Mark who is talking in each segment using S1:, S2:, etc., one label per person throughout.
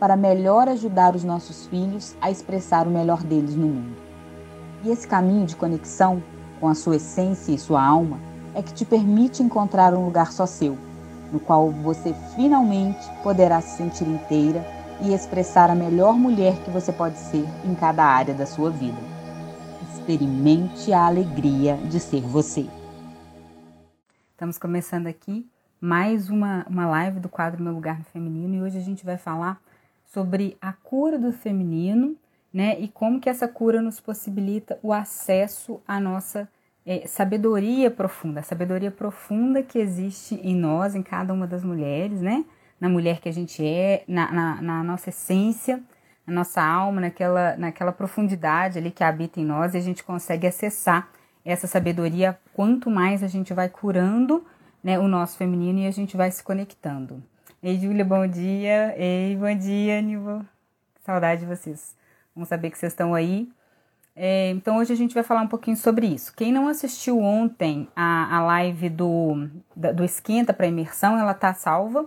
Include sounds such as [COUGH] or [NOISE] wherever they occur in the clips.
S1: para melhor ajudar os nossos filhos a expressar o melhor deles no mundo. E esse caminho de conexão com a sua essência e sua alma é que te permite encontrar um lugar só seu, no qual você finalmente poderá se sentir inteira e expressar a melhor mulher que você pode ser em cada área da sua vida. Experimente a alegria de ser você.
S2: Estamos começando aqui mais uma, uma live do quadro Meu Lugar no Feminino e hoje a gente vai falar sobre a cura do feminino, né? E como que essa cura nos possibilita o acesso à nossa é, sabedoria profunda, a sabedoria profunda que existe em nós, em cada uma das mulheres, né? Na mulher que a gente é, na, na, na nossa essência, na nossa alma, naquela, naquela profundidade ali que habita em nós, e a gente consegue acessar essa sabedoria quanto mais a gente vai curando né, o nosso feminino e a gente vai se conectando. Ei, Júlia, bom dia. Ei, bom dia, Nivo. Saudade de vocês. Vamos saber que vocês estão aí. É, então, hoje a gente vai falar um pouquinho sobre isso. Quem não assistiu ontem a, a live do, do Esquenta para Imersão, ela tá salva.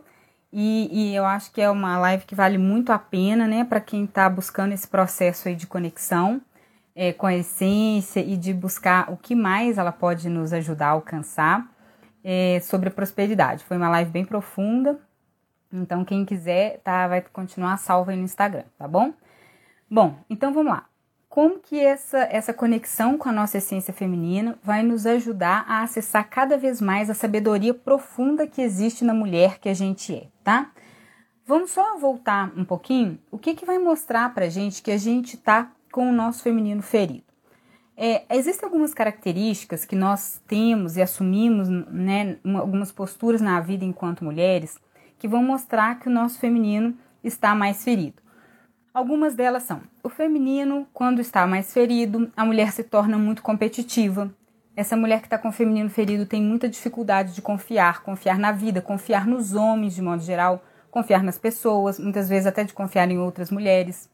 S2: E, e, eu acho que é uma live que vale muito a pena, né, para quem está buscando esse processo aí de conexão é, com a essência e de buscar o que mais ela pode nos ajudar a alcançar é, sobre a prosperidade. Foi uma live bem profunda, então quem quiser tá, vai continuar salva aí no Instagram, tá bom? Bom, então vamos lá. Como que essa, essa conexão com a nossa essência feminina vai nos ajudar a acessar cada vez mais a sabedoria profunda que existe na mulher que a gente é, tá? Vamos só voltar um pouquinho. O que, que vai mostrar pra gente que a gente tá com o nosso feminino ferido? É, existem algumas características que nós temos e assumimos, né, algumas posturas na vida enquanto mulheres, que vão mostrar que o nosso feminino está mais ferido. Algumas delas são: o feminino, quando está mais ferido, a mulher se torna muito competitiva. Essa mulher que está com o feminino ferido tem muita dificuldade de confiar, confiar na vida, confiar nos homens de modo geral, confiar nas pessoas, muitas vezes até de confiar em outras mulheres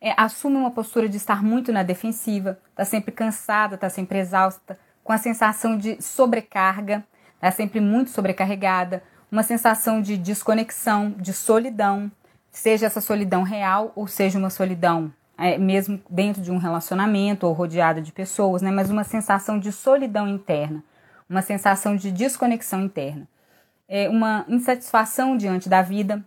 S2: é, assume uma postura de estar muito na defensiva, está sempre cansada, está sempre exausta, com a sensação de sobrecarga, está sempre muito sobrecarregada, uma sensação de desconexão, de solidão, seja essa solidão real ou seja uma solidão é, mesmo dentro de um relacionamento ou rodeada de pessoas, né, mas uma sensação de solidão interna, uma sensação de desconexão interna, é uma insatisfação diante da vida,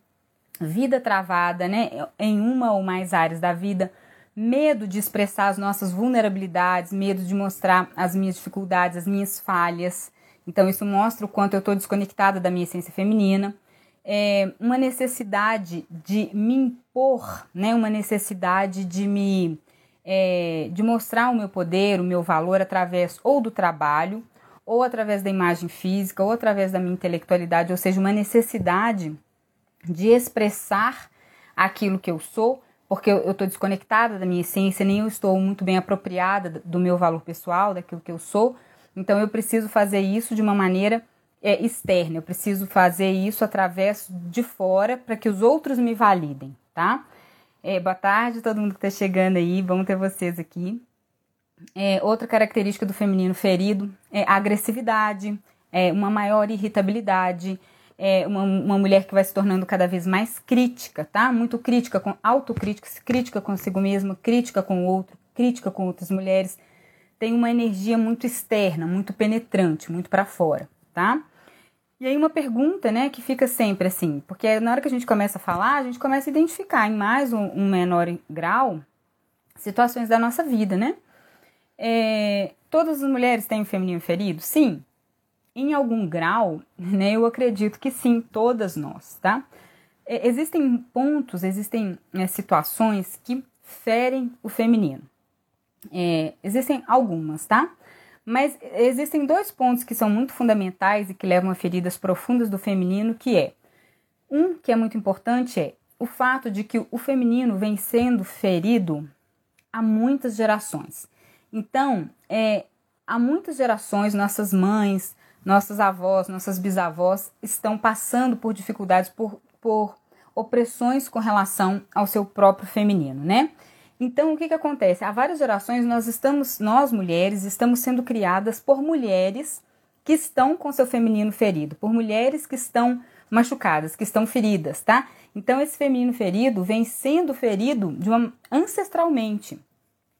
S2: vida travada, né, em uma ou mais áreas da vida, medo de expressar as nossas vulnerabilidades, medo de mostrar as minhas dificuldades, as minhas falhas. Então, isso mostra o quanto eu estou desconectada da minha essência feminina. É uma necessidade de me impor, né, uma necessidade de me é, de mostrar o meu poder, o meu valor através ou do trabalho, ou através da imagem física, ou através da minha intelectualidade, ou seja, uma necessidade de expressar aquilo que eu sou, porque eu estou desconectada da minha essência, nem eu estou muito bem apropriada do meu valor pessoal, daquilo que eu sou. Então eu preciso fazer isso de uma maneira é, externa, eu preciso fazer isso através de fora para que os outros me validem, tá? É, boa tarde, todo mundo que está chegando aí, bom ter vocês aqui. É, outra característica do feminino ferido é a agressividade, é uma maior irritabilidade, é uma, uma mulher que vai se tornando cada vez mais crítica, tá? Muito crítica, com autocrítica, crítica consigo mesma, crítica com o outro, crítica com outras mulheres. Tem uma energia muito externa, muito penetrante, muito para fora, tá? E aí uma pergunta, né, que fica sempre assim, porque na hora que a gente começa a falar, a gente começa a identificar em mais um, um menor grau situações da nossa vida, né? É, todas as mulheres têm o feminino ferido? Sim, em algum grau, [LAUGHS] né, eu acredito que sim, todas nós, tá? É, existem pontos, existem é, situações que ferem o feminino. É, existem algumas, tá? Mas existem dois pontos que são muito fundamentais e que levam a feridas profundas do feminino, que é um que é muito importante é o fato de que o feminino vem sendo ferido há muitas gerações. Então, é, há muitas gerações, nossas mães, nossas avós, nossas bisavós estão passando por dificuldades, por, por opressões com relação ao seu próprio feminino, né? Então, o que, que acontece? Há várias gerações nós estamos, nós mulheres, estamos sendo criadas por mulheres que estão com seu feminino ferido, por mulheres que estão machucadas, que estão feridas, tá? Então, esse feminino ferido vem sendo ferido de uma ancestralmente.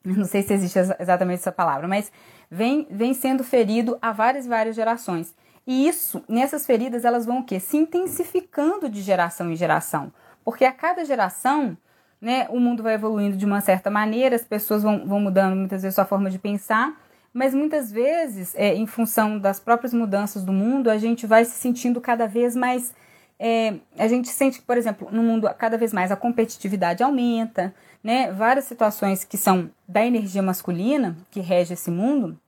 S2: Não sei se existe exatamente essa palavra, mas vem, vem sendo ferido há várias várias gerações. E isso, nessas feridas, elas vão o quê? Se intensificando de geração em geração. Porque a cada geração, né, o mundo vai evoluindo de uma certa maneira, as pessoas vão, vão mudando muitas vezes sua forma de pensar, mas muitas vezes, é, em função das próprias mudanças do mundo, a gente vai se sentindo cada vez mais. É, a gente sente que, por exemplo, no mundo cada vez mais a competitividade aumenta, né? Várias situações que são da energia masculina que rege esse mundo,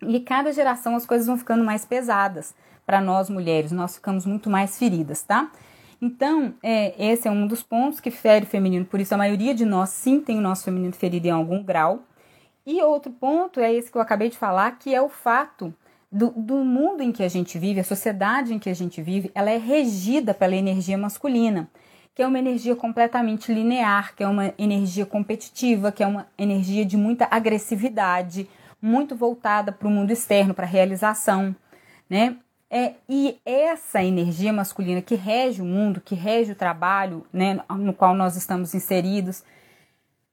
S2: e cada geração as coisas vão ficando mais pesadas para nós mulheres, nós ficamos muito mais feridas, tá? Então, é, esse é um dos pontos que fere o feminino, por isso a maioria de nós sim tem o nosso feminino ferido em algum grau. E outro ponto é esse que eu acabei de falar, que é o fato do, do mundo em que a gente vive, a sociedade em que a gente vive, ela é regida pela energia masculina, que é uma energia completamente linear, que é uma energia competitiva, que é uma energia de muita agressividade, muito voltada para o mundo externo, para a realização, né? É, e essa energia masculina que rege o mundo, que rege o trabalho né, no qual nós estamos inseridos,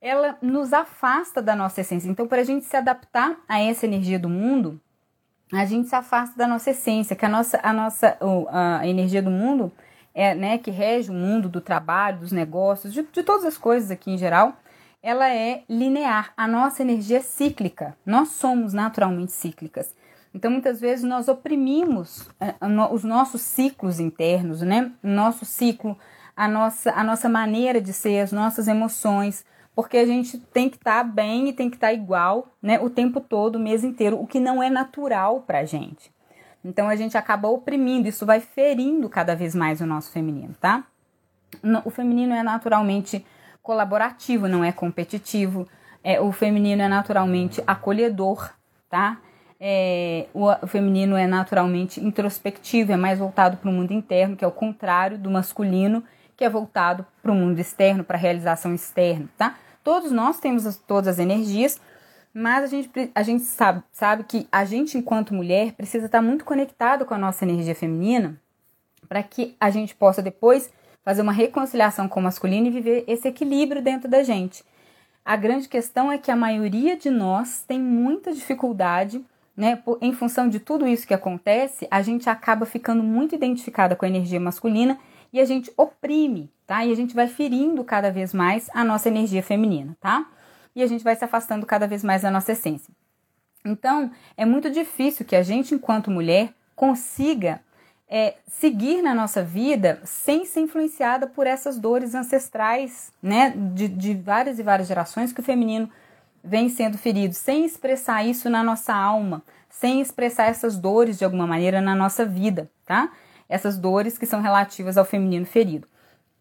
S2: ela nos afasta da nossa essência. Então, para a gente se adaptar a essa energia do mundo, a gente se afasta da nossa essência, que a nossa, a nossa a energia do mundo é, né, que rege o mundo do trabalho, dos negócios, de, de todas as coisas aqui em geral, ela é linear. A nossa energia é cíclica. Nós somos naturalmente cíclicas. Então, muitas vezes nós oprimimos é, os nossos ciclos internos, né? Nosso ciclo, a nossa, a nossa maneira de ser, as nossas emoções, porque a gente tem que estar tá bem e tem que estar tá igual, né? O tempo todo, o mês inteiro, o que não é natural para gente. Então, a gente acaba oprimindo, isso vai ferindo cada vez mais o nosso feminino, tá? O feminino é naturalmente colaborativo, não é competitivo. É, o feminino é naturalmente acolhedor, tá? É, o, feminino é naturalmente introspectivo, é mais voltado para o mundo interno, que é o contrário do masculino, que é voltado para o mundo externo, para a realização externa, tá? Todos nós temos as, todas as energias, mas a gente, a gente sabe, sabe que a gente, enquanto mulher, precisa estar muito conectado com a nossa energia feminina para que a gente possa depois fazer uma reconciliação com o masculino e viver esse equilíbrio dentro da gente. A grande questão é que a maioria de nós tem muita dificuldade, né? Em função de tudo isso que acontece, a gente acaba ficando muito identificada com a energia masculina e a gente oprime, tá? E a gente vai ferindo cada vez mais a nossa energia feminina, tá? E a gente vai se afastando cada vez mais da nossa essência. Então, é muito difícil que a gente, enquanto mulher, consiga é, seguir na nossa vida sem ser influenciada por essas dores ancestrais, né, de, de várias e várias gerações que o feminino vem sendo ferido, sem expressar isso na nossa alma, sem expressar essas dores de alguma maneira na nossa vida, tá? Essas dores que são relativas ao feminino ferido.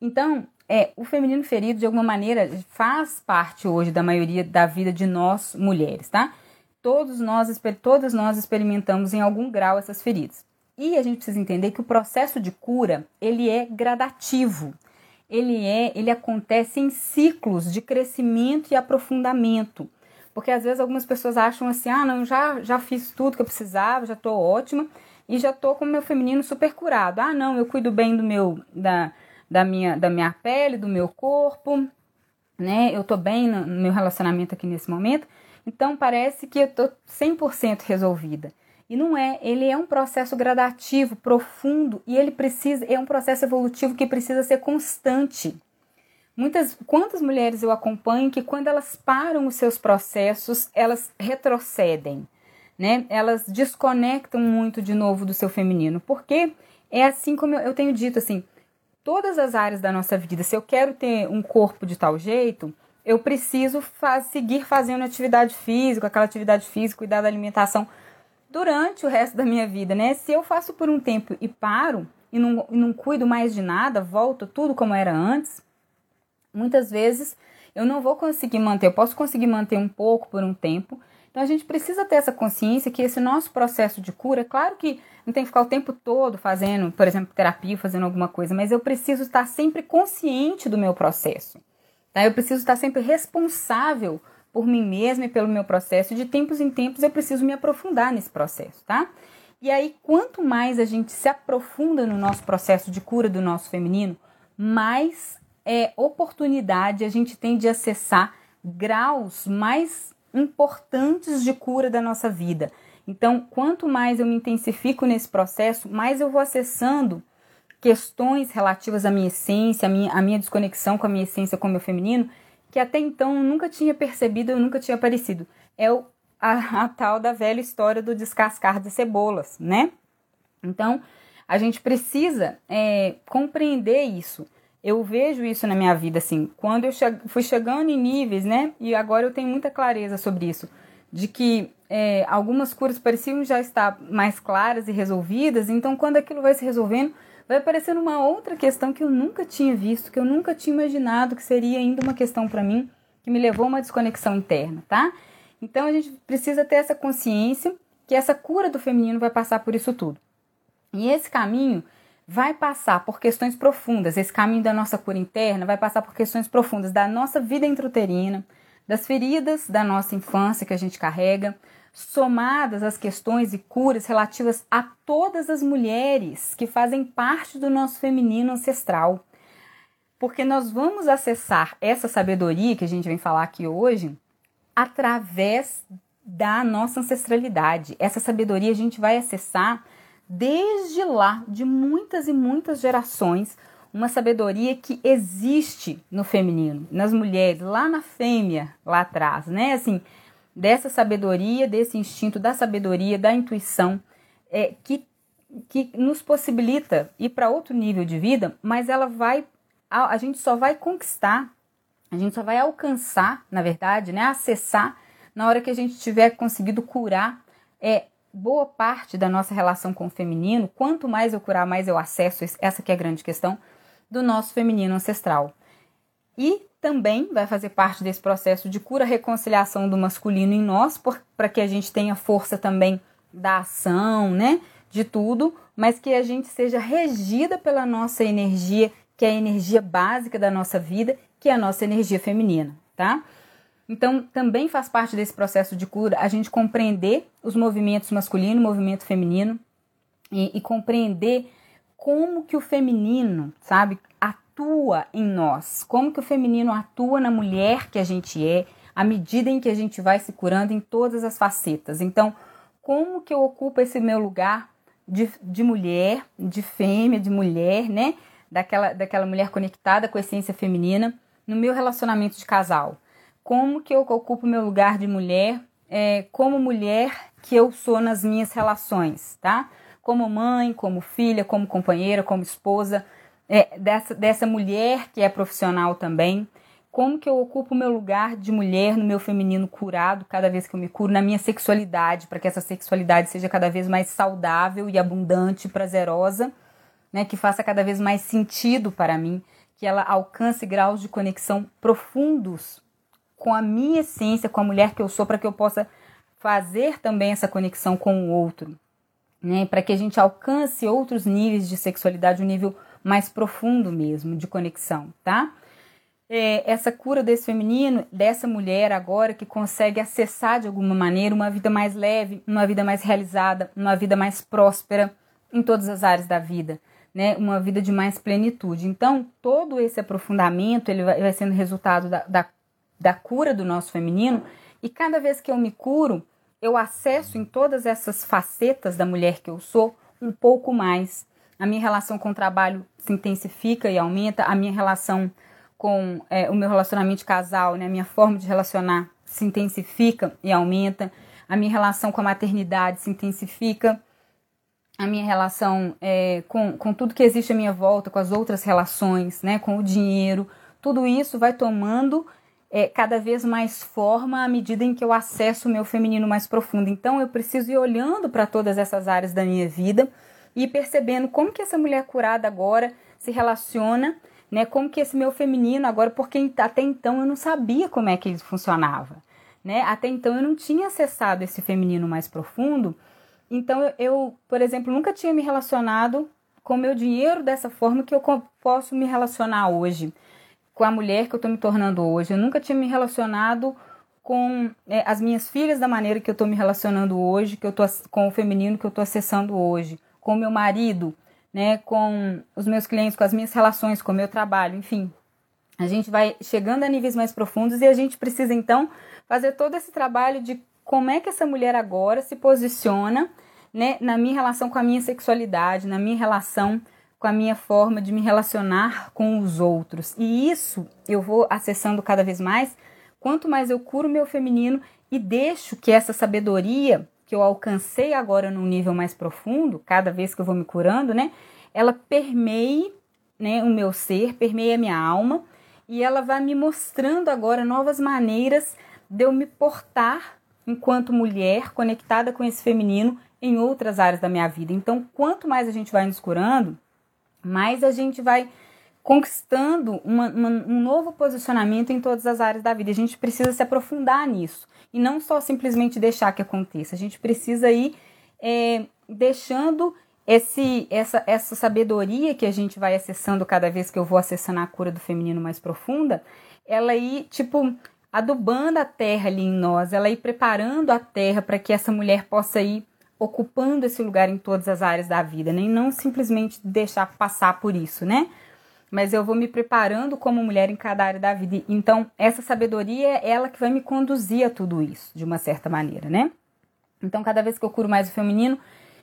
S2: Então, é, o feminino ferido de alguma maneira faz parte hoje da maioria da vida de nós mulheres, tá? Todos nós, todas nós experimentamos em algum grau essas feridas. E a gente precisa entender que o processo de cura, ele é gradativo. Ele é, ele acontece em ciclos de crescimento e aprofundamento. Porque às vezes algumas pessoas acham assim: "Ah, não, já já fiz tudo que eu precisava, já estou ótima e já estou com o meu feminino super curado. Ah, não, eu cuido bem do meu da, da minha da minha pele, do meu corpo, né? Eu estou bem no, no meu relacionamento aqui nesse momento. Então parece que eu estou 100% resolvida. E não é, ele é um processo gradativo, profundo e ele precisa, é um processo evolutivo que precisa ser constante. Muitas, quantas mulheres eu acompanho que quando elas param os seus processos, elas retrocedem, né? Elas desconectam muito de novo do seu feminino, porque é assim como eu, eu tenho dito assim, todas as áreas da nossa vida, se eu quero ter um corpo de tal jeito, eu preciso faz, seguir fazendo atividade física, aquela atividade física, cuidar da alimentação durante o resto da minha vida, né? Se eu faço por um tempo e paro e não, e não cuido mais de nada, volto tudo como era antes, muitas vezes eu não vou conseguir manter, eu posso conseguir manter um pouco por um tempo. Então a gente precisa ter essa consciência que esse nosso processo de cura, é claro que não tem que ficar o tempo todo fazendo, por exemplo, terapia, fazendo alguma coisa, mas eu preciso estar sempre consciente do meu processo. Tá? Eu preciso estar sempre responsável por mim mesma e pelo meu processo. De tempos em tempos eu preciso me aprofundar nesse processo, tá? E aí, quanto mais a gente se aprofunda no nosso processo de cura do nosso feminino, mais é, oportunidade a gente tem de acessar graus mais importantes de cura da nossa vida. Então, quanto mais eu me intensifico nesse processo, mais eu vou acessando questões relativas à minha essência, à minha, à minha desconexão com a minha essência, com o meu feminino, que até então eu nunca tinha percebido, eu nunca tinha aparecido. É o, a, [LAUGHS] a tal da velha história do descascar de cebolas, né? Então, a gente precisa é, compreender isso. Eu vejo isso na minha vida, assim, quando eu che fui chegando em níveis, né? E agora eu tenho muita clareza sobre isso, de que é, algumas curas pareciam já estar mais claras e resolvidas, então quando aquilo vai se resolvendo, vai aparecendo uma outra questão que eu nunca tinha visto, que eu nunca tinha imaginado que seria ainda uma questão para mim, que me levou a uma desconexão interna, tá? Então a gente precisa ter essa consciência que essa cura do feminino vai passar por isso tudo. E esse caminho vai passar por questões profundas. Esse caminho da nossa cura interna vai passar por questões profundas da nossa vida intrauterina, das feridas da nossa infância que a gente carrega, somadas às questões e curas relativas a todas as mulheres que fazem parte do nosso feminino ancestral. Porque nós vamos acessar essa sabedoria que a gente vem falar aqui hoje através da nossa ancestralidade. Essa sabedoria a gente vai acessar desde lá, de muitas e muitas gerações, uma sabedoria que existe no feminino, nas mulheres, lá na fêmea, lá atrás, né? Assim, dessa sabedoria, desse instinto da sabedoria, da intuição, é, que, que nos possibilita ir para outro nível de vida, mas ela vai, a, a gente só vai conquistar, a gente só vai alcançar, na verdade, né? Acessar na hora que a gente tiver conseguido curar é, boa parte da nossa relação com o feminino, quanto mais eu curar, mais eu acesso, essa que é a grande questão, do nosso feminino ancestral. E também vai fazer parte desse processo de cura reconciliação do masculino em nós, para que a gente tenha força também da ação, né? De tudo, mas que a gente seja regida pela nossa energia, que é a energia básica da nossa vida, que é a nossa energia feminina, tá? Então, também faz parte desse processo de cura a gente compreender os movimentos masculino, movimento feminino e, e compreender como que o feminino, sabe, atua em nós, como que o feminino atua na mulher que a gente é, à medida em que a gente vai se curando em todas as facetas. Então, como que eu ocupo esse meu lugar de, de mulher, de fêmea, de mulher, né? Daquela, daquela mulher conectada com a essência feminina no meu relacionamento de casal como que eu ocupo meu lugar de mulher, é, como mulher que eu sou nas minhas relações, tá? Como mãe, como filha, como companheira, como esposa, é, dessa, dessa mulher que é profissional também. Como que eu ocupo meu lugar de mulher no meu feminino curado, cada vez que eu me curo, na minha sexualidade, para que essa sexualidade seja cada vez mais saudável e abundante, prazerosa, né? Que faça cada vez mais sentido para mim, que ela alcance graus de conexão profundos com a minha essência, com a mulher que eu sou, para que eu possa fazer também essa conexão com o outro, né? Para que a gente alcance outros níveis de sexualidade, um nível mais profundo mesmo de conexão, tá? É, essa cura desse feminino, dessa mulher agora que consegue acessar de alguma maneira uma vida mais leve, uma vida mais realizada, uma vida mais próspera em todas as áreas da vida, né? Uma vida de mais plenitude. Então, todo esse aprofundamento ele vai, vai sendo resultado da, da da cura do nosso feminino, e cada vez que eu me curo, eu acesso em todas essas facetas da mulher que eu sou um pouco mais. A minha relação com o trabalho se intensifica e aumenta, a minha relação com é, o meu relacionamento de casal, né, a minha forma de relacionar se intensifica e aumenta, a minha relação com a maternidade se intensifica, a minha relação é, com, com tudo que existe à minha volta, com as outras relações, né, com o dinheiro, tudo isso vai tomando é, cada vez mais forma à medida em que eu acesso o meu feminino mais profundo. Então eu preciso ir olhando para todas essas áreas da minha vida e percebendo como que essa mulher curada agora se relaciona né? Como que esse meu feminino agora, porque até então eu não sabia como é que ele funcionava, né? Até então eu não tinha acessado esse feminino mais profundo. Então eu, por exemplo, nunca tinha me relacionado com meu dinheiro dessa forma que eu posso me relacionar hoje com a mulher que eu estou me tornando hoje. Eu nunca tinha me relacionado com é, as minhas filhas da maneira que eu estou me relacionando hoje, que eu tô com o feminino que eu estou acessando hoje, com meu marido, né, com os meus clientes, com as minhas relações, com o meu trabalho, enfim. A gente vai chegando a níveis mais profundos e a gente precisa então fazer todo esse trabalho de como é que essa mulher agora se posiciona, né, na minha relação com a minha sexualidade, na minha relação com a minha forma de me relacionar com os outros. E isso eu vou acessando cada vez mais, quanto mais eu curo meu feminino e deixo que essa sabedoria que eu alcancei agora num nível mais profundo, cada vez que eu vou me curando, né, ela permeie, né, o meu ser, permeia a minha alma e ela vai me mostrando agora novas maneiras de eu me portar enquanto mulher conectada com esse feminino em outras áreas da minha vida. Então, quanto mais a gente vai nos curando, mais a gente vai conquistando uma, uma, um novo posicionamento em todas as áreas da vida. A gente precisa se aprofundar nisso e não só simplesmente deixar que aconteça. A gente precisa ir é, deixando esse, essa, essa sabedoria que a gente vai acessando cada vez que eu vou acessando a cura do feminino mais profunda, ela ir, tipo, adubando a terra ali em nós, ela ir preparando a terra para que essa mulher possa ir ocupando esse lugar em todas as áreas da vida, nem né? não simplesmente deixar passar por isso, né? Mas eu vou me preparando como mulher em cada área da vida. Então, essa sabedoria é ela que vai me conduzir a tudo isso, de uma certa maneira, né? Então, cada vez que eu curo mais o feminino,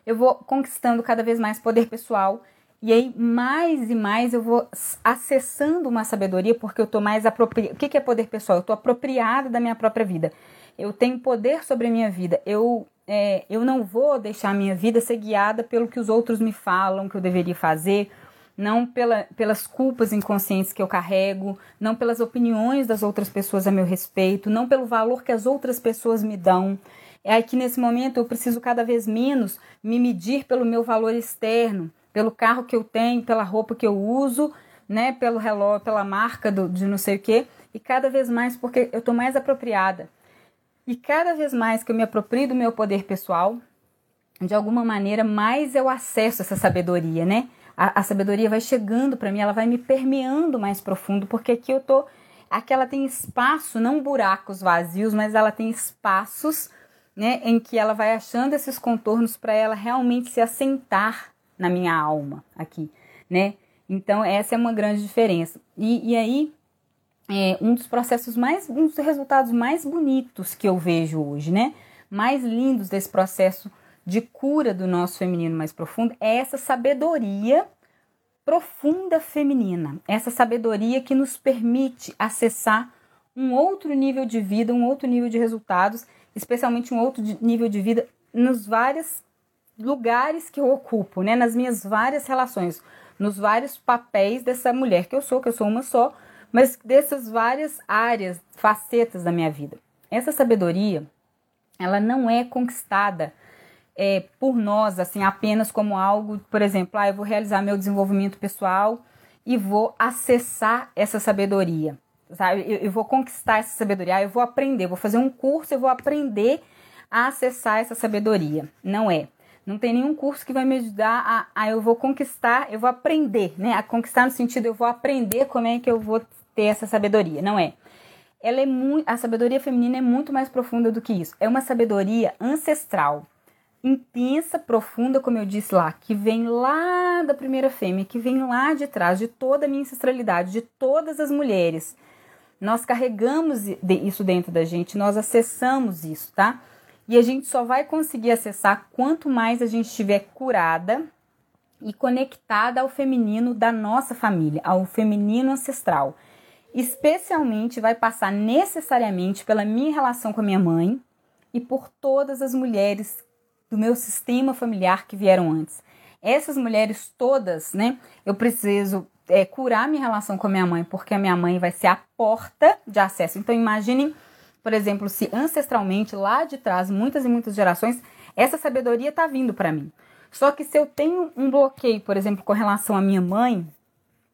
S2: eu vou conquistando cada vez mais poder pessoal. E aí, mais e mais, eu vou acessando uma sabedoria, porque eu tô mais apropriada. O que é poder pessoal? Eu tô apropriada da minha própria vida. Eu tenho poder sobre a minha vida. Eu é, eu não vou deixar a minha vida ser guiada pelo que os outros me falam que eu deveria fazer, não pela, pelas culpas inconscientes que eu carrego, não pelas opiniões das outras pessoas a meu respeito, não pelo valor que as outras pessoas me dão. É que nesse momento eu preciso cada vez menos me medir pelo meu valor externo, pelo carro que eu tenho, pela roupa que eu uso, né, pelo relógio, pela marca do, de não sei o quê, e cada vez mais porque eu estou mais apropriada e cada vez mais que eu me aproprio do meu poder pessoal, de alguma maneira, mais eu acesso essa sabedoria, né? A, a sabedoria vai chegando para mim, ela vai me permeando mais profundo, porque aqui eu tô. Aqui ela tem espaço, não buracos vazios, mas ela tem espaços, né, em que ela vai achando esses contornos para ela realmente se assentar na minha alma aqui, né? Então, essa é uma grande diferença. E, e aí, é, um dos processos mais, um dos resultados mais bonitos que eu vejo hoje, né? Mais lindos desse processo de cura do nosso feminino mais profundo é essa sabedoria profunda feminina, essa sabedoria que nos permite acessar um outro nível de vida, um outro nível de resultados, especialmente um outro nível de vida nos vários lugares que eu ocupo, né? Nas minhas várias relações, nos vários papéis dessa mulher que eu sou, que eu sou uma só, mas dessas várias áreas, facetas da minha vida. Essa sabedoria, ela não é conquistada é, por nós, assim, apenas como algo, por exemplo, ah, eu vou realizar meu desenvolvimento pessoal e vou acessar essa sabedoria, sabe? Eu, eu vou conquistar essa sabedoria, ah, eu vou aprender, vou fazer um curso, eu vou aprender a acessar essa sabedoria. Não é. Não tem nenhum curso que vai me ajudar a, a eu vou conquistar, eu vou aprender, né? A conquistar no sentido eu vou aprender como é que eu vou ter essa sabedoria, não é? Ela é muito, a sabedoria feminina é muito mais profunda do que isso. É uma sabedoria ancestral, intensa, profunda, como eu disse lá, que vem lá da primeira fêmea, que vem lá de trás de toda a minha ancestralidade, de todas as mulheres. Nós carregamos isso dentro da gente, nós acessamos isso, tá? E a gente só vai conseguir acessar quanto mais a gente estiver curada e conectada ao feminino da nossa família, ao feminino ancestral especialmente vai passar necessariamente pela minha relação com a minha mãe e por todas as mulheres do meu sistema familiar que vieram antes. Essas mulheres todas, né? Eu preciso é, curar minha relação com a minha mãe, porque a minha mãe vai ser a porta de acesso. Então, imaginem, por exemplo, se ancestralmente, lá de trás, muitas e muitas gerações, essa sabedoria está vindo para mim. Só que se eu tenho um bloqueio, por exemplo, com relação à minha mãe,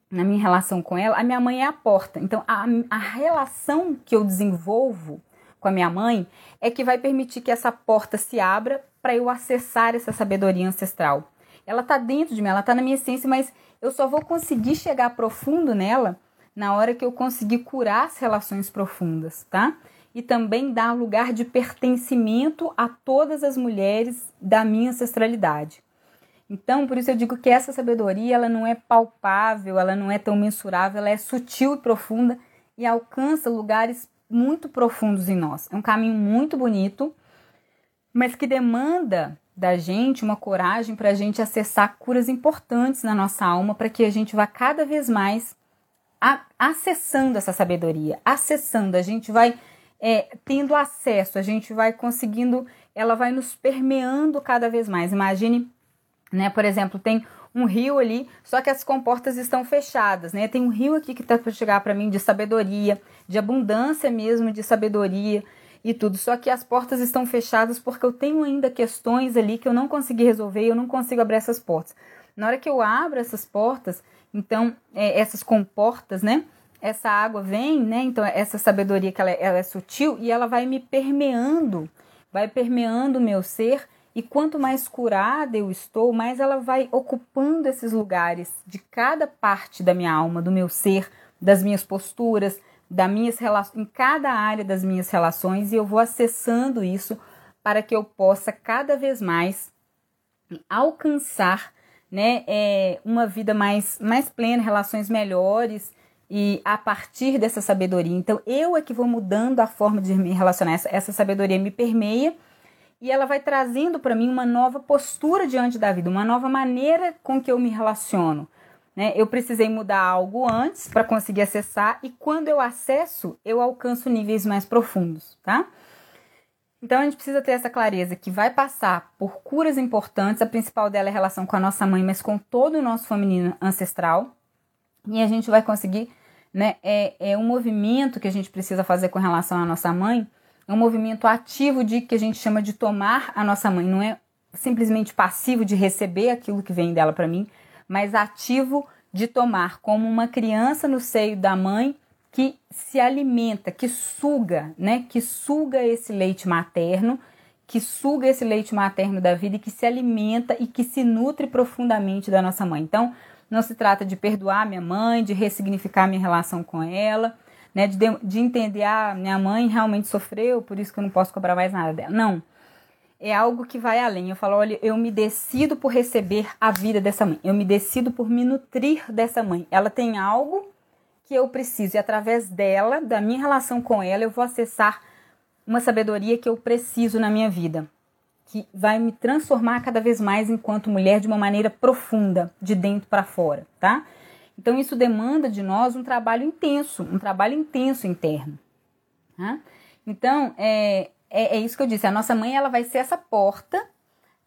S2: na minha relação com ela, a minha mãe é a porta. Então, a, a relação que eu desenvolvo com a minha mãe é que vai permitir que essa porta se abra para eu acessar essa sabedoria ancestral. Ela está dentro de mim, ela está na minha essência, mas eu só vou conseguir chegar profundo nela na hora que eu conseguir curar as relações profundas, tá? E também dar lugar de pertencimento a todas as mulheres da minha ancestralidade. Então, por isso eu digo que essa sabedoria, ela não é palpável, ela não é tão mensurável, ela é sutil e profunda e alcança lugares muito profundos em nós. É um caminho muito bonito, mas que demanda da gente uma coragem para a gente acessar curas importantes na nossa alma, para que a gente vá cada vez mais a, acessando essa sabedoria, acessando, a gente vai é, tendo acesso, a gente vai conseguindo, ela vai nos permeando cada vez mais. Imagine né? Por exemplo, tem um rio ali, só que as comportas estão fechadas, né? Tem um rio aqui que está para chegar para mim de sabedoria, de abundância mesmo, de sabedoria e tudo. Só que as portas estão fechadas porque eu tenho ainda questões ali que eu não consegui resolver, eu não consigo abrir essas portas. Na hora que eu abro essas portas, então é, essas comportas, né? Essa água vem, né? Então essa sabedoria que ela, ela é sutil e ela vai me permeando, vai permeando o meu ser e quanto mais curada eu estou, mais ela vai ocupando esses lugares de cada parte da minha alma, do meu ser, das minhas posturas, das minhas em cada área das minhas relações, e eu vou acessando isso para que eu possa cada vez mais alcançar né, é, uma vida mais, mais plena, relações melhores e a partir dessa sabedoria. Então, eu é que vou mudando a forma de me relacionar. Essa, essa sabedoria me permeia e ela vai trazendo para mim uma nova postura diante da vida, uma nova maneira com que eu me relaciono. Né? Eu precisei mudar algo antes para conseguir acessar e quando eu acesso, eu alcanço níveis mais profundos, tá? Então a gente precisa ter essa clareza que vai passar por curas importantes. A principal dela é a relação com a nossa mãe, mas com todo o nosso feminino ancestral. E a gente vai conseguir, né? É, é um movimento que a gente precisa fazer com relação à nossa mãe, é um movimento ativo de que a gente chama de tomar a nossa mãe. Não é simplesmente passivo de receber aquilo que vem dela para mim, mas ativo de tomar, como uma criança no seio da mãe que se alimenta, que suga, né? Que suga esse leite materno, que suga esse leite materno da vida e que se alimenta e que se nutre profundamente da nossa mãe. Então, não se trata de perdoar minha mãe, de ressignificar minha relação com ela, né? De, de entender, ah, minha mãe realmente sofreu, por isso que eu não posso cobrar mais nada dela. Não. É algo que vai além. Eu falo, olha, eu me decido por receber a vida dessa mãe. Eu me decido por me nutrir dessa mãe. Ela tem algo que eu preciso e através dela, da minha relação com ela, eu vou acessar uma sabedoria que eu preciso na minha vida, que vai me transformar cada vez mais enquanto mulher de uma maneira profunda, de dentro para fora, tá? Então, isso demanda de nós um trabalho intenso, um trabalho intenso interno. Tá? Então, é, é, é, isso que eu disse: a nossa mãe ela vai ser essa porta,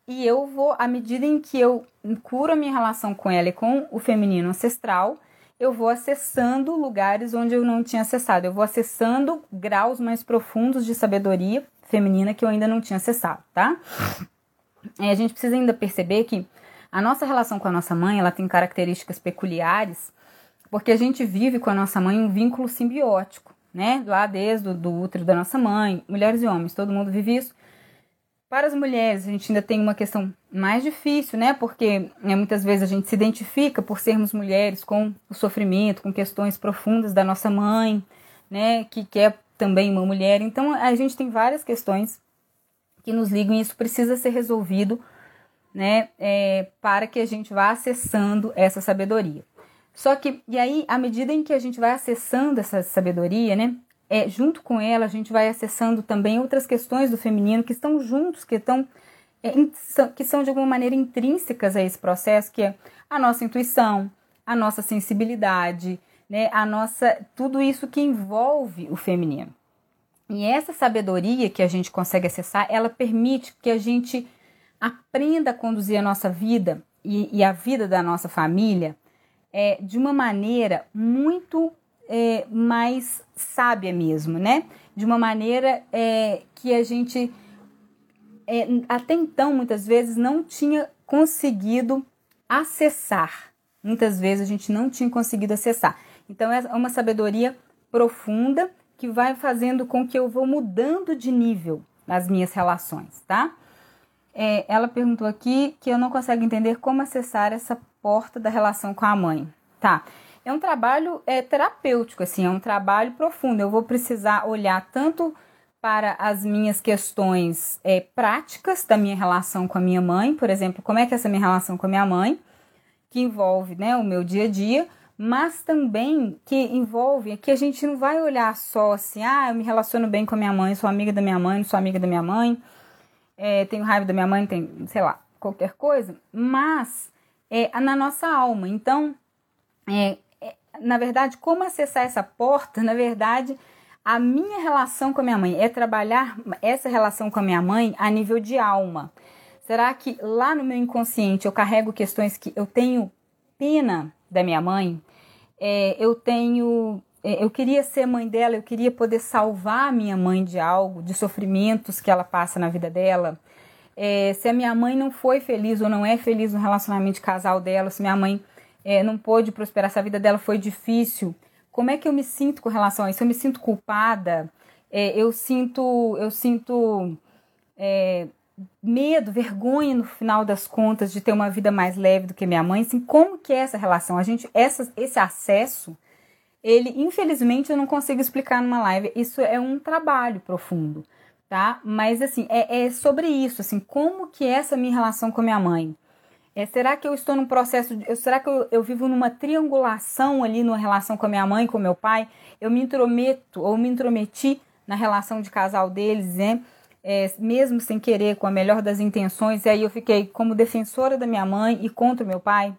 S2: e eu vou, à medida em que eu curo a minha relação com ela e com o feminino ancestral, eu vou acessando lugares onde eu não tinha acessado, eu vou acessando graus mais profundos de sabedoria feminina que eu ainda não tinha acessado, tá? E a gente precisa ainda perceber que a nossa relação com a nossa mãe, ela tem características peculiares, porque a gente vive com a nossa mãe um vínculo simbiótico, né? Lá desde o do útero da nossa mãe, mulheres e homens, todo mundo vive isso. Para as mulheres, a gente ainda tem uma questão mais difícil, né? Porque né, muitas vezes a gente se identifica por sermos mulheres com o sofrimento, com questões profundas da nossa mãe, né? Que, que é também uma mulher. Então a gente tem várias questões que nos ligam e isso precisa ser resolvido né, é, para que a gente vá acessando essa sabedoria. Só que, e aí, à medida em que a gente vai acessando essa sabedoria, né, é, junto com ela, a gente vai acessando também outras questões do feminino que estão juntos, que estão é, que são de alguma maneira intrínsecas a esse processo, que é a nossa intuição, a nossa sensibilidade, né, a nossa tudo isso que envolve o feminino. E essa sabedoria que a gente consegue acessar, ela permite que a gente aprenda a conduzir a nossa vida e, e a vida da nossa família é, de uma maneira muito é, mais sábia mesmo, né? De uma maneira é, que a gente é, até então muitas vezes não tinha conseguido acessar, muitas vezes a gente não tinha conseguido acessar. Então é uma sabedoria profunda que vai fazendo com que eu vou mudando de nível nas minhas relações, tá? É, ela perguntou aqui que eu não consigo entender como acessar essa porta da relação com a mãe. Tá. É um trabalho é, terapêutico, assim, é um trabalho profundo. Eu vou precisar olhar tanto para as minhas questões é, práticas da minha relação com a minha mãe, por exemplo, como é que é essa minha relação com a minha mãe, que envolve né, o meu dia a dia, mas também que envolve que a gente não vai olhar só assim, ah, eu me relaciono bem com a minha mãe, sou amiga da minha mãe, não sou amiga da minha mãe, é, tenho raiva da minha mãe, tem, sei lá, qualquer coisa, mas é na nossa alma. Então, é, é, na verdade, como acessar essa porta, [LAUGHS] na verdade, a minha relação com a minha mãe é trabalhar essa relação com a minha mãe a nível de alma. Será que lá no meu inconsciente eu carrego questões que eu tenho pena da minha mãe? É, eu tenho. É, eu queria ser mãe dela, eu queria poder salvar a minha mãe de algo, de sofrimentos que ela passa na vida dela. É, se a minha mãe não foi feliz ou não é feliz no relacionamento de casal dela, se minha mãe é, não pôde prosperar, se a vida dela foi difícil, como é que eu me sinto com relação a isso? Eu me sinto culpada, é, eu sinto, eu sinto é, medo, vergonha no final das contas de ter uma vida mais leve do que minha mãe. Assim, como que é essa relação? A gente, essa, esse acesso, ele infelizmente eu não consigo explicar numa live. Isso é um trabalho profundo, tá? Mas assim é, é sobre isso, assim, como que é essa minha relação com a minha mãe? É, será que eu estou num processo, de, será que eu, eu, vivo numa triangulação ali numa relação com a minha mãe, com meu pai? Eu me intrometo ou me intrometi na relação de casal deles, né? É, mesmo sem querer, com a melhor das intenções, e aí eu fiquei como defensora da minha mãe e contra o meu pai.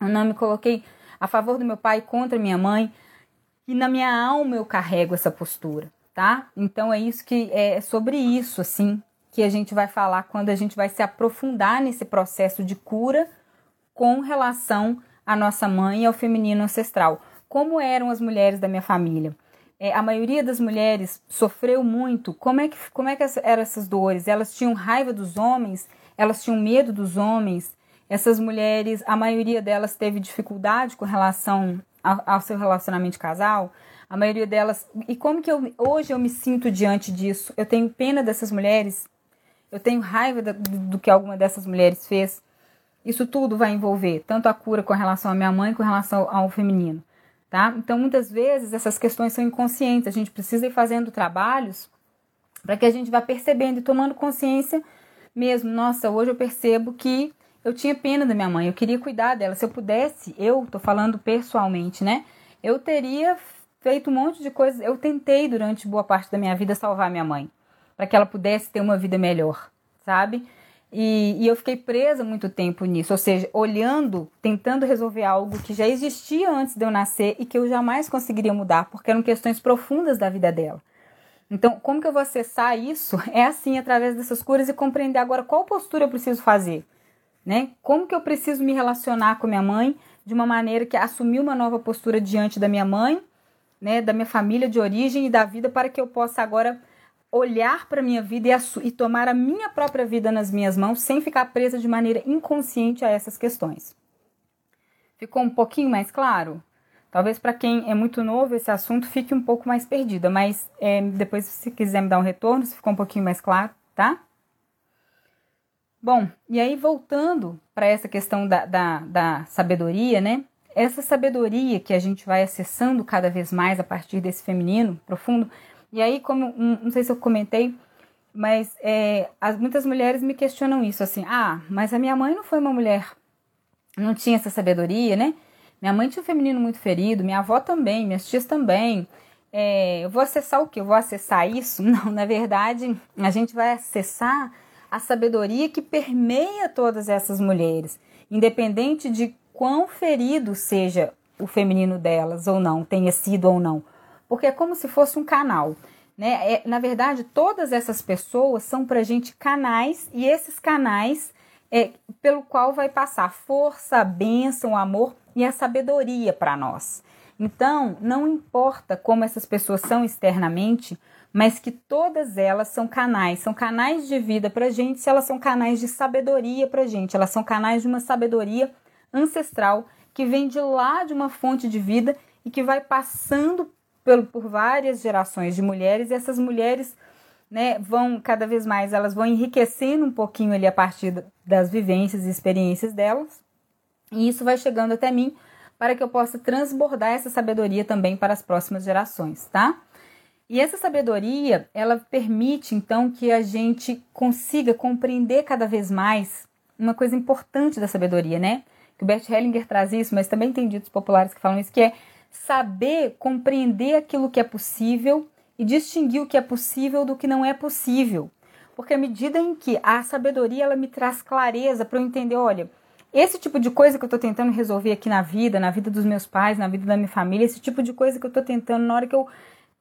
S2: Eu não me coloquei a favor do meu pai contra minha mãe. E na minha alma eu carrego essa postura, tá? Então é isso que é sobre isso, assim, que a gente vai falar quando a gente vai se aprofundar nesse processo de cura com relação à nossa mãe e ao feminino ancestral. Como eram as mulheres da minha família? É, a maioria das mulheres sofreu muito. Como é que, como é que eram essas dores? Elas tinham raiva dos homens? Elas tinham medo dos homens? Essas mulheres, a maioria delas teve dificuldade com relação ao, seu relacionamento de casal. A maioria delas. E como que eu, hoje eu me sinto diante disso? Eu tenho pena dessas mulheres? eu tenho raiva do, do que alguma dessas mulheres fez. Isso tudo vai envolver tanto a cura com relação à minha mãe, com relação ao feminino, tá? Então, muitas vezes essas questões são inconscientes. A gente precisa ir fazendo trabalhos para que a gente vá percebendo e tomando consciência mesmo. Nossa, hoje eu percebo que eu tinha pena da minha mãe, eu queria cuidar dela. Se eu pudesse, eu tô falando pessoalmente, né? Eu teria feito um monte de coisas. Eu tentei durante boa parte da minha vida salvar minha mãe para que ela pudesse ter uma vida melhor, sabe? E, e, eu fiquei presa muito tempo nisso, ou seja, olhando, tentando resolver algo que já existia antes de eu nascer e que eu jamais conseguiria mudar, porque eram questões profundas da vida dela. Então, como que eu vou acessar isso? [LAUGHS] É assim, através dessas curas e compreender agora qual postura eu preciso fazer, né? Como que eu preciso me relacionar com minha mãe de uma maneira que assumir uma nova postura diante da minha mãe, né, da minha família de origem e da vida para que eu possa agora olhar para a minha vida e, e tomar a minha própria vida nas minhas mãos sem ficar presa de maneira inconsciente a essas questões. Ficou um pouquinho mais claro? Talvez para quem é muito novo esse assunto fique um pouco mais perdida, mas é, depois, se quiser me dar um retorno, se ficou um pouquinho mais claro, tá? Bom, e aí voltando para essa questão da, da, da sabedoria, né? Essa sabedoria que a gente vai acessando cada vez mais a partir desse feminino profundo, e aí, como não sei se eu comentei, mas é, as, muitas mulheres me questionam isso, assim, ah, mas a minha mãe não foi uma mulher, não tinha essa sabedoria, né? Minha mãe tinha um feminino muito ferido, minha avó também, minhas tias também. É, eu vou acessar o que? Eu vou acessar isso? [LAUGHS] Não, na verdade, a gente vai acessar a sabedoria que permeia todas essas mulheres, independente de quão ferido seja o feminino delas ou não, tenha sido ou não porque é como se fosse um canal. Né? É, na verdade, todas essas pessoas são para a gente canais e esses canais é pelo qual vai passar força, a bênção, o amor e a sabedoria para nós. Então, não importa como essas pessoas são externamente, mas que todas elas são canais, são canais de vida para a gente, se elas são canais de sabedoria para a gente, elas são canais de uma sabedoria ancestral que vem de lá de uma fonte de vida e que vai passando por, por várias gerações de mulheres, e essas mulheres né, vão cada vez mais, elas vão enriquecendo um pouquinho ali a partir das vivências e experiências delas, e isso vai chegando até mim para que eu possa transbordar essa sabedoria também para as próximas gerações, tá? E essa sabedoria, ela permite então que a gente consiga compreender cada vez mais uma coisa importante da sabedoria, né? Que o Bert Hellinger traz isso, mas também tem ditos populares que falam isso, que é saber compreender aquilo que é possível e distinguir o que é possível do que não é possível. Porque à medida em que a sabedoria ela me traz clareza para eu entender, olha, esse tipo de coisa que eu estou tentando resolver aqui na vida, na vida dos meus pais, na vida da minha família, esse tipo de coisa que eu estou tentando na hora que eu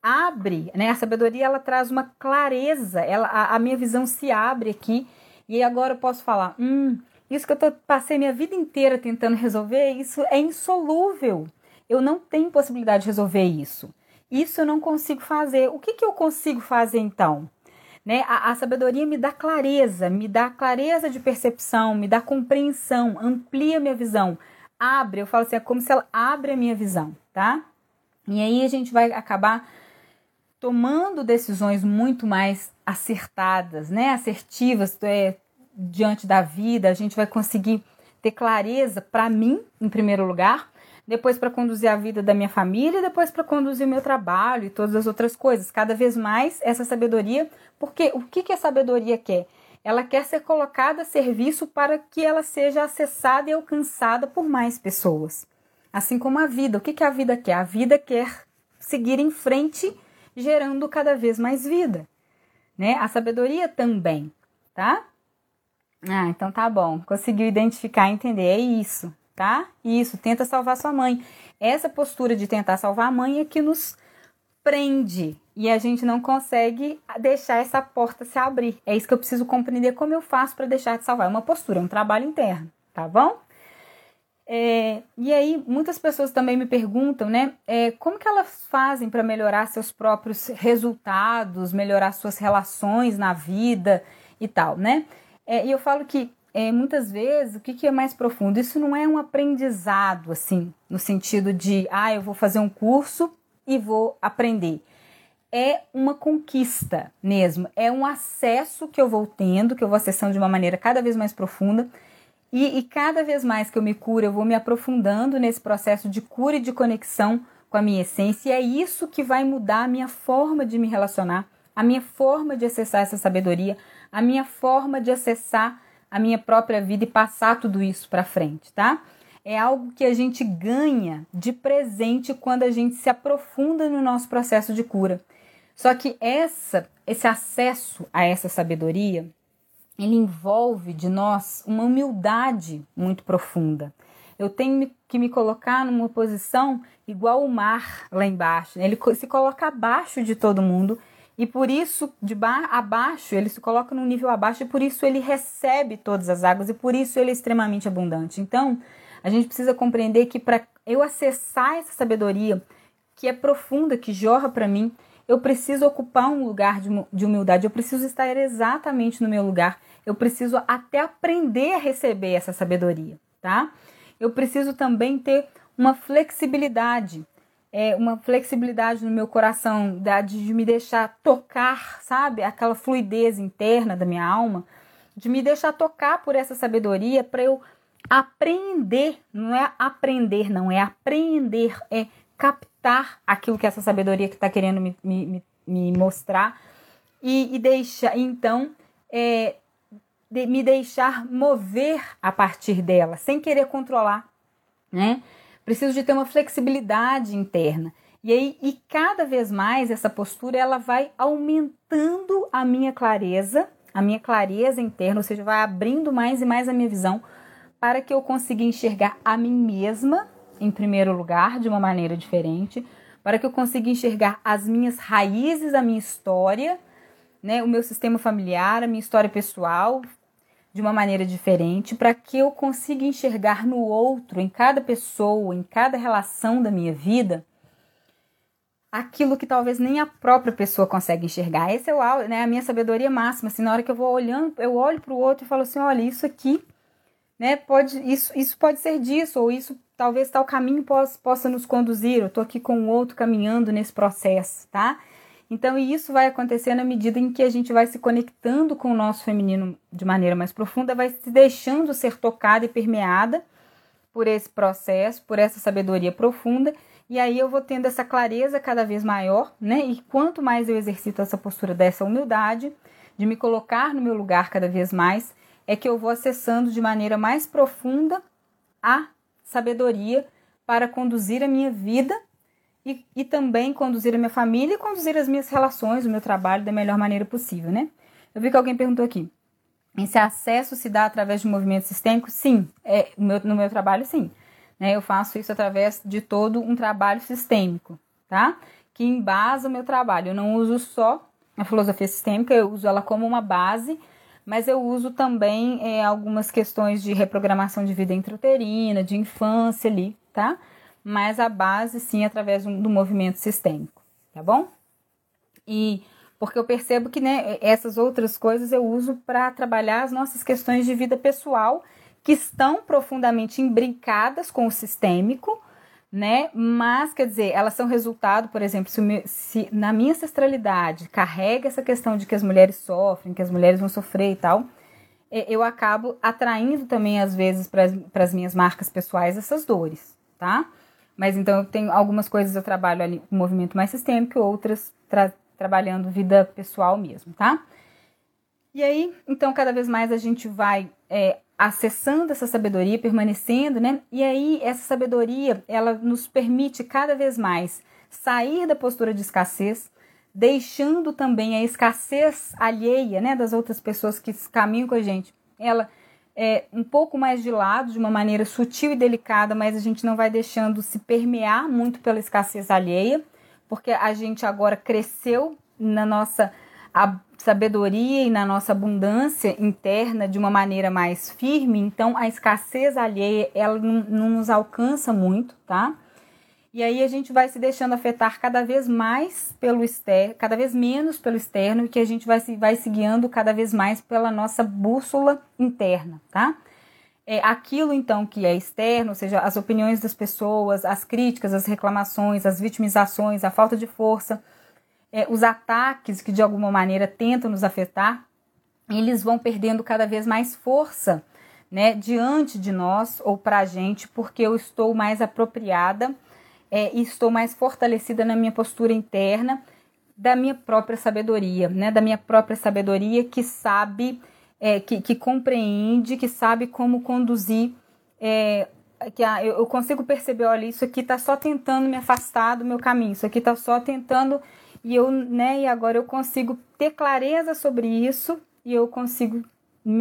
S2: abre, né? A sabedoria ela traz uma clareza, ela, a, a minha visão se abre aqui e agora eu posso falar, hum, isso que eu tô, passei minha vida inteira tentando resolver, isso é insolúvel. Eu não tenho possibilidade de resolver isso. Isso eu não consigo fazer. O que, que eu consigo fazer então? Né? A, a, sabedoria me dá clareza, me dá clareza de percepção, me dá compreensão, amplia minha visão, abre. Eu falo assim, é como se ela abre a minha visão, tá? E aí a gente vai acabar tomando decisões muito mais acertadas, né? Assertivas é, diante da vida. A gente vai conseguir ter clareza para mim, em primeiro lugar, depois para conduzir a vida da minha família, depois para conduzir o meu trabalho e todas as outras coisas. Cada vez mais essa sabedoria, porque o que, que a sabedoria quer? Ela quer ser colocada a serviço para que ela seja acessada e alcançada por mais pessoas. Assim como a vida. O que, que a vida quer? A vida quer seguir em frente, gerando cada vez mais vida. Né? A sabedoria também, tá? Ah, então tá bom. Conseguiu identificar e entender. É isso tá? Isso, tenta salvar sua mãe. Essa postura de tentar salvar a mãe é que nos prende e a gente não consegue deixar essa porta se abrir. É isso que eu preciso compreender como eu faço para deixar de salvar. É uma postura, é um trabalho interno, tá bom? É, e aí, muitas pessoas também me perguntam, né, é, como que elas fazem para melhorar seus próprios resultados, melhorar suas relações na vida e tal, né? É, e eu falo que é, muitas vezes, o que, que é mais profundo? Isso não é um aprendizado, assim, no sentido de, ah, eu vou fazer um curso e vou aprender. É uma conquista mesmo, é um acesso que eu vou tendo, que eu vou acessando de uma maneira cada vez mais profunda. E, e cada vez mais que eu me curo, eu vou me aprofundando nesse processo de cura e de conexão com a minha essência. E é isso que vai mudar a minha forma de me relacionar, a minha forma de acessar essa sabedoria, a minha forma de acessar a minha própria vida e passar tudo isso para frente, tá? É algo que a gente ganha de presente quando a gente se aprofunda no nosso processo de cura. Só que essa, esse acesso a essa sabedoria, ele envolve de nós uma humildade muito profunda. Eu tenho que me colocar numa posição igual o mar lá embaixo. Ele se coloca abaixo de todo mundo e por isso, de bar abaixo, ele se coloca num nível abaixo e por isso ele recebe todas as águas e por isso ele é extremamente abundante. Então, a gente precisa compreender que para eu acessar essa sabedoria que é profunda, que jorra para mim, eu preciso ocupar um lugar de humildade, eu preciso estar exatamente no meu lugar, eu preciso até aprender a receber essa sabedoria, tá? Eu preciso também ter uma flexibilidade é, uma flexibilidade no meu coração, de me deixar tocar, sabe? Aquela fluidez interna da minha alma, de me deixar tocar por essa sabedoria para eu aprender, não é aprender, não, é aprender, é captar aquilo que essa sabedoria que está querendo me, me, me, mostrar e, e deixar, então, é, de, me deixar mover a partir dela, sem querer controlar, né? Preciso de ter uma flexibilidade interna. E aí, e cada vez mais essa postura ela vai aumentando a minha clareza, a minha clareza interna, ou seja, vai abrindo mais e mais a minha visão para que eu consiga enxergar a mim mesma em primeiro lugar, de uma maneira diferente, para que eu consiga enxergar as minhas raízes, a minha história, né, o meu sistema familiar, a minha história pessoal, de uma maneira diferente, para que eu consiga enxergar no outro, em cada pessoa, em cada relação da minha vida, aquilo que talvez nem a própria pessoa consegue enxergar. Esse é o, né, a minha sabedoria máxima. Assim, na hora que eu vou olhando, eu olho para o outro e falo assim: olha, isso aqui né? Pode isso, isso pode ser disso ou isso talvez tal caminho possa, possa nos conduzir. Eu tô aqui com o outro caminhando nesse processo, tá? Então, isso vai acontecer na medida em que a gente vai se conectando com o nosso feminino de maneira mais profunda, vai se deixando ser tocada e permeada por esse processo, por essa sabedoria profunda, e aí eu vou tendo essa clareza cada vez maior, né? E quanto mais eu exercito essa postura dessa humildade, de me colocar no meu lugar cada vez mais, é que eu vou acessando de maneira mais profunda a sabedoria para conduzir a minha vida e, e também conduzir a minha família e conduzir as minhas relações, o meu trabalho da melhor maneira possível, né? Eu vi que alguém perguntou aqui. Esse acesso se dá através de movimento sistêmico? Sim. É, no, meu, trabalho, sim. Né? Eu faço isso através de todo um trabalho sistêmico, tá? Que embasa o meu trabalho. Eu não uso só a filosofia sistêmica, eu uso ela como uma base, mas eu uso também é, algumas questões de reprogramação de vida intrauterina, de infância ali, tá? Mas a base, sim, através do movimento sistêmico, tá bom? E porque eu percebo que né, essas outras coisas eu uso para trabalhar as nossas questões de vida pessoal que estão profundamente imbricadas com o sistêmico, né? Mas, quer dizer, elas são resultado, por exemplo, se, se, na minha ancestralidade carrega essa questão de que as mulheres sofrem, que as mulheres vão sofrer e tal, eu acabo atraindo também, às vezes, para as minhas marcas pessoais essas dores, tá? Mas então eu tenho algumas coisas eu trabalho ali com movimento mais sistêmico, outras tra trabalhando vida pessoal mesmo, tá? E aí, então, cada vez mais a gente vai é, acessando essa sabedoria, permanecendo, né? E aí, essa sabedoria, ela nos permite cada vez mais sair da postura de escassez, deixando também a escassez alheia, né, das outras pessoas que caminham com a gente. Ela é um pouco mais de lado, de uma maneira sutil e delicada, mas a gente não vai deixando se permear muito pela escassez alheia, porque a gente agora cresceu na nossa sabedoria e na nossa abundância interna de uma maneira mais firme, então a escassez alheia ela não, não nos alcança muito, tá? E aí a gente vai se deixando afetar cada vez mais pelo externo, cada vez menos pelo externo, e que a gente vai se, vai se guiando cada vez mais pela nossa bússola interna, tá? É, aquilo então que é externo, ou seja, as opiniões das pessoas, as críticas, as reclamações, as vitimizações, a falta de força, é, os ataques que de alguma maneira tentam nos afetar, eles vão perdendo cada vez mais força, né, diante de nós ou para a gente, porque eu estou mais apropriada é, e estou mais fortalecida na minha postura interna da minha própria sabedoria, né, da minha própria sabedoria que sabe, é, que, que compreende, que sabe como conduzir é, que ah, eu consigo perceber, olha, isso aqui está só tentando me afastar do meu caminho, isso aqui está só tentando e eu, né, e agora eu consigo ter clareza sobre isso e eu consigo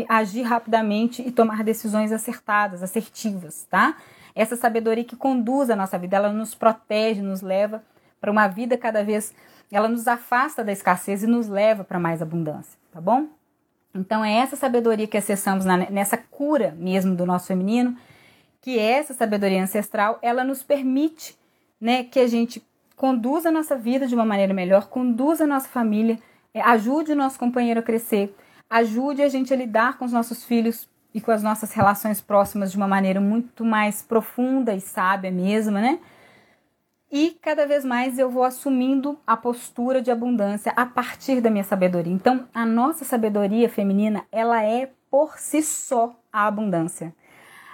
S2: agir rapidamente e tomar decisões acertadas, assertivas, tá? Essa sabedoria que conduz a nossa vida, ela nos protege, nos leva para uma vida cada vez, ela nos afasta da escassez e nos leva para mais abundância, tá bom? Então é essa sabedoria que acessamos na, nessa cura mesmo do nosso feminino, que é essa sabedoria ancestral, ela nos permite, né, que a gente conduza a nossa vida de uma maneira melhor, conduza a nossa família, é, ajude o nosso companheiro a crescer, ajude a gente a lidar com os nossos filhos e com as nossas relações próximas de uma maneira muito mais profunda e sábia mesmo, né? E cada vez mais eu vou assumindo a postura de abundância a partir da minha sabedoria. Então, a nossa sabedoria feminina, ela é por si só a abundância.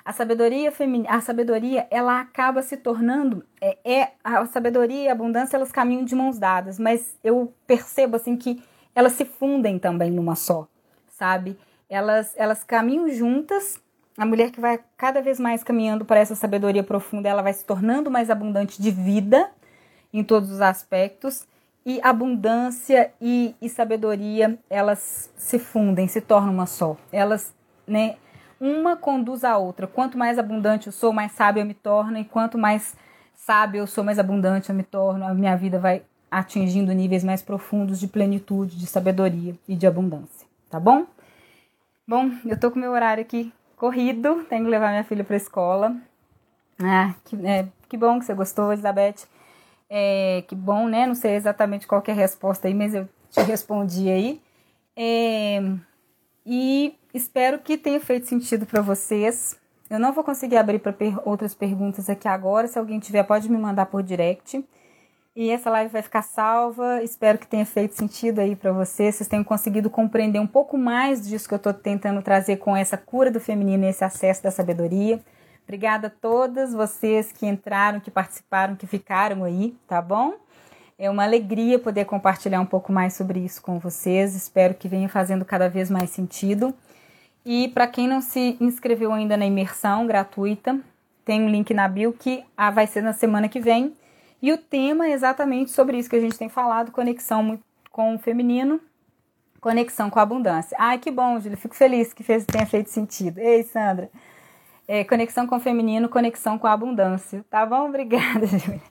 S2: A sabedoria feminina, a sabedoria, ela acaba se tornando é, é, a sabedoria e a abundância elas caminham de mãos dadas, mas eu percebo assim que elas se fundem também numa só, sabe? Elas elas caminham juntas. A mulher que vai cada vez mais caminhando para essa sabedoria profunda, ela vai se tornando mais abundante de vida em todos os aspectos e abundância e, e sabedoria elas se fundem, se tornam uma só. Elas, né? Uma conduz a outra. Quanto mais abundante eu sou, mais sábio eu me torno, e quanto mais sábio eu sou, mais abundante eu me torno. A minha vida vai atingindo níveis mais profundos de plenitude, de sabedoria e de abundância. Tá bom? Bom, eu tô com meu horário aqui corrido, tenho que levar minha filha para a escola. Ah, que, é, que bom que você gostou, Elizabeth. É, que bom, né? Não sei exatamente qual é a resposta aí, mas eu te respondi aí. É, e espero que tenha feito sentido para vocês. Eu não vou conseguir abrir para per outras perguntas aqui agora. Se alguém tiver, pode me mandar por direct. E essa live vai ficar salva. Espero que tenha feito sentido aí para vocês. Vocês tenham conseguido compreender um pouco mais disso que eu estou tentando trazer com essa cura do feminino e esse acesso da sabedoria. Obrigada a todas vocês que entraram, que participaram, que ficaram aí, tá bom? É uma alegria poder compartilhar um pouco mais sobre isso com vocês. Espero que venha fazendo cada vez mais sentido. E para quem não se inscreveu ainda na imersão gratuita, tem um link na bio que ah, vai ser na semana que vem. E o tema é exatamente sobre isso que a gente tem falado: conexão com o feminino, conexão com a abundância. Ai, que bom, Júlia, fico feliz que fez, tenha feito sentido. Ei, Sandra. É, conexão com o feminino, conexão com a abundância. Tá bom? [LAUGHS] Obrigada, Júlia.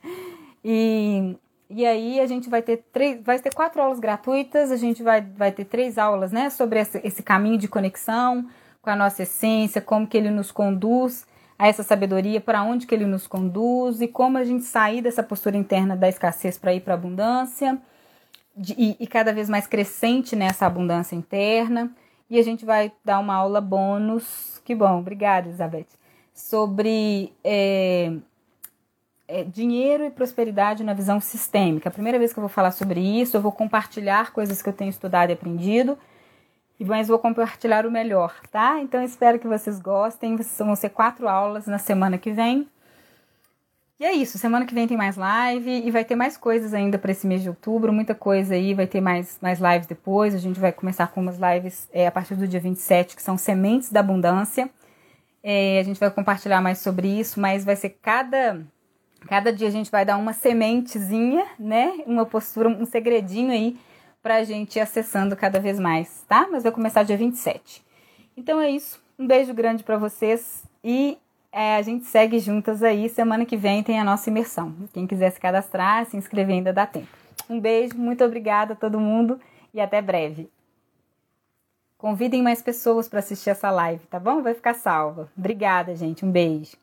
S2: E, e aí a gente vai ter três, vai ter quatro aulas gratuitas, a gente vai, vai ter três aulas, né, sobre esse, esse caminho de conexão com a nossa essência, como que ele nos conduz a essa sabedoria, para onde que ele nos conduz e como a gente sair dessa postura interna da escassez para ir para a abundância de, e, e, cada vez mais crescente nessa abundância interna. E a gente vai dar uma aula bônus, que bom, obrigada, Elizabeth, sobre é, é, dinheiro e prosperidade na visão sistêmica. A primeira vez que eu vou falar sobre isso, eu vou compartilhar coisas que eu tenho estudado e aprendido mas vou compartilhar o melhor, tá? Então espero que vocês gostem. Vão ser quatro aulas na semana que vem. E é isso, semana que vem tem mais live e vai ter mais coisas ainda para esse mês de outubro, muita coisa aí, vai ter mais, mais lives depois. A gente vai começar com umas lives é, a partir do dia 27, que são Sementes da Abundância. É, a gente vai compartilhar mais sobre isso, mas vai ser cada cada dia a gente vai dar uma sementezinha, né? Uma postura, um segredinho aí para a gente ir acessando cada vez mais, tá? Mas vai começar dia 27. Então é isso. Um beijo grande para vocês e é, a gente segue juntas aí. Semana que vem tem a nossa imersão. Quem quiser se cadastrar, se inscrever ainda dá tempo. Um beijo, muito obrigada a todo mundo e até breve. Convidem mais pessoas para assistir essa live, tá bom? Vai ficar salva. Obrigada, gente. Um beijo.